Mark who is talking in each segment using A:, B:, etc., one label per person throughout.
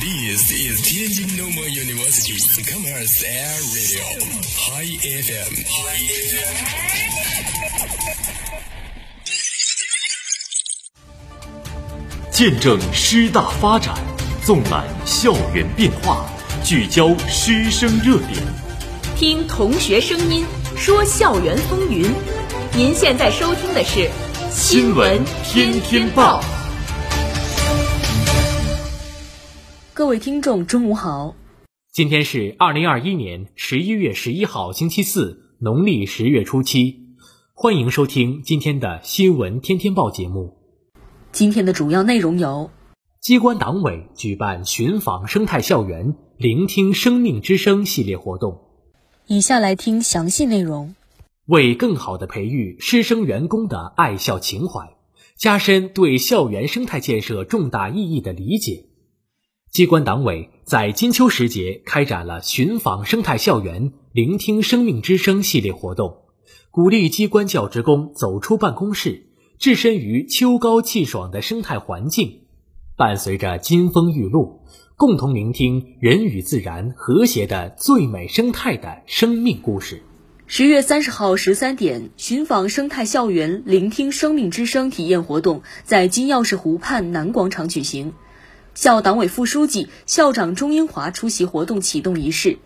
A: This is Tianjin Normal University Commerce Air Radio High FM。
B: 见证师大发展，纵览校园变化，聚焦师生热点，
C: 听同学声音，说校园风云。您现在收听的是《
B: 新闻天天报》。
C: 各位听众，中午好。
D: 今天是二零二一年十一月十一号，星期四，农历十月初七。欢迎收听今天的《新闻天天报》节目。
C: 今天的主要内容有：
D: 机关党委举办寻访生态校园、聆听生命之声系列活动。
C: 以下来听详细内容。
D: 为更好地培育师生员工的爱校情怀，加深对校园生态建设重大意义的理解，机关党委在金秋时节开展了寻访生态校园、聆听生命之声系列活动，鼓励机关教职工走出办公室，置身于秋高气爽的生态环境，伴随着金风玉露，共同聆听人与自然和谐的最美生态的生命故事。
C: 十月三十号十三点，寻访生态校园、聆听生命之声体验活动在金钥匙湖畔南广场举行。校党委副书记、校长钟英华出席活动启动仪式。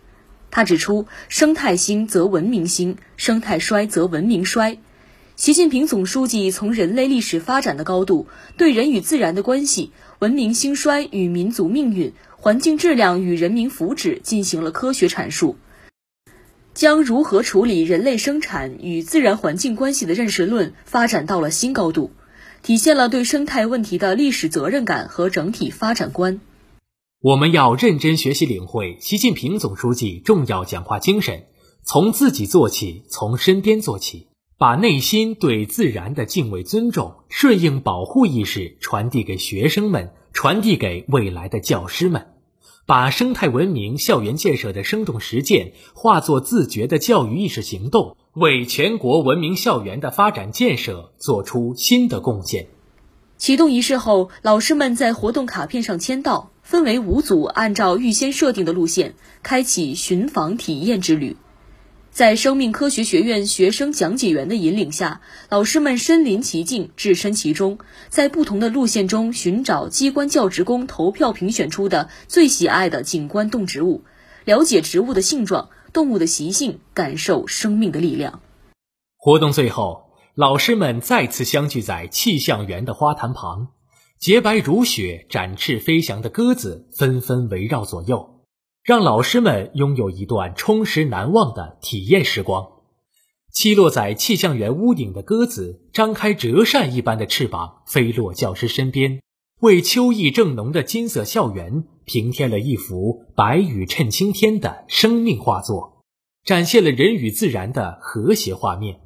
C: 他指出，生态兴则文明兴，生态衰则文明衰。习近平总书记从人类历史发展的高度，对人与自然的关系、文明兴衰与民族命运、环境质量与人民福祉进行了科学阐述。将如何处理人类生产与自然环境关系的认识论发展到了新高度，体现了对生态问题的历史责任感和整体发展观。
D: 我们要认真学习领会习近平总书记重要讲话精神，从自己做起，从身边做起，把内心对自然的敬畏、尊重、顺应、保护意识传递给学生们，传递给未来的教师们。把生态文明校园建设的生动实践化作自觉的教育意识行动，为全国文明校园的发展建设做出新的贡献。
C: 启动仪式后，老师们在活动卡片上签到，分为五组，按照预先设定的路线，开启寻访体验之旅。在生命科学学院学生讲解员的引领下，老师们身临其境、置身其中，在不同的路线中寻找机关教职工投票评选出的最喜爱的景观动植物，了解植物的性状、动物的习性，感受生命的力量。
D: 活动最后，老师们再次相聚在气象园的花坛旁，洁白如雪、展翅飞翔的鸽子纷纷围绕左右。让老师们拥有一段充实难忘的体验时光。栖落在气象园屋顶的鸽子，张开折扇一般的翅膀，飞落教师身边，为秋意正浓的金色校园平添了一幅白羽衬青天的生命画作，展现了人与自然的和谐画面。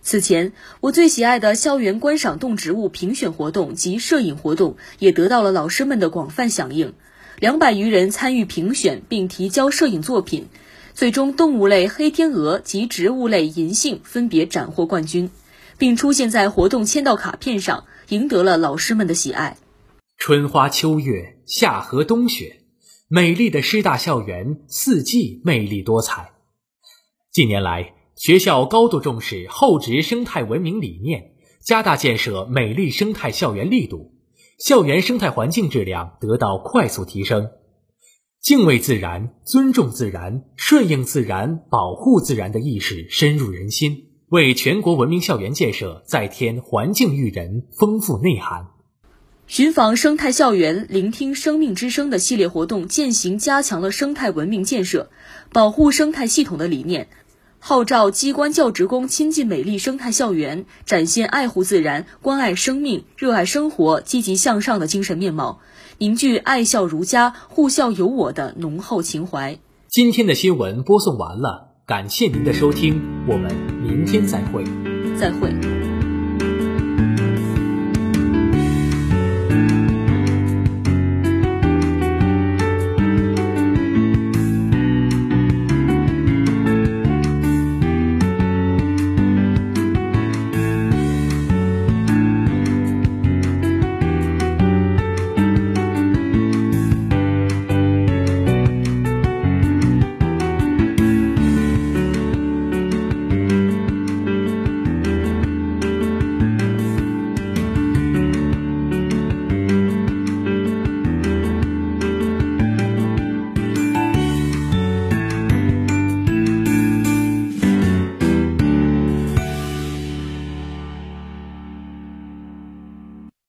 C: 此前，我最喜爱的校园观赏动植物评选活动及摄影活动，也得到了老师们的广泛响应。两百余人参与评选并提交摄影作品，最终动物类黑天鹅及植物类银杏分别斩获冠军，并出现在活动签到卡片上，赢得了老师们的喜爱。
D: 春花秋月，夏荷冬雪，美丽的师大校园四季魅力多彩。近年来，学校高度重视厚植生态文明理念，加大建设美丽生态校园力度。校园生态环境质量得到快速提升，敬畏自然、尊重自然、顺应自然、保护自然的意识深入人心，为全国文明校园建设再添环境育人丰富内涵。
C: 寻访生态校园、聆听生命之声的系列活动，践行加强了生态文明建设、保护生态系统的理念。号召机关教职工亲近美丽生态校园，展现爱护自然、关爱生命、热爱生活、积极向上的精神面貌，凝聚爱校如家、护校有我的浓厚情怀。
D: 今天的新闻播送完了，感谢您的收听，我们明天再会。
C: 再会。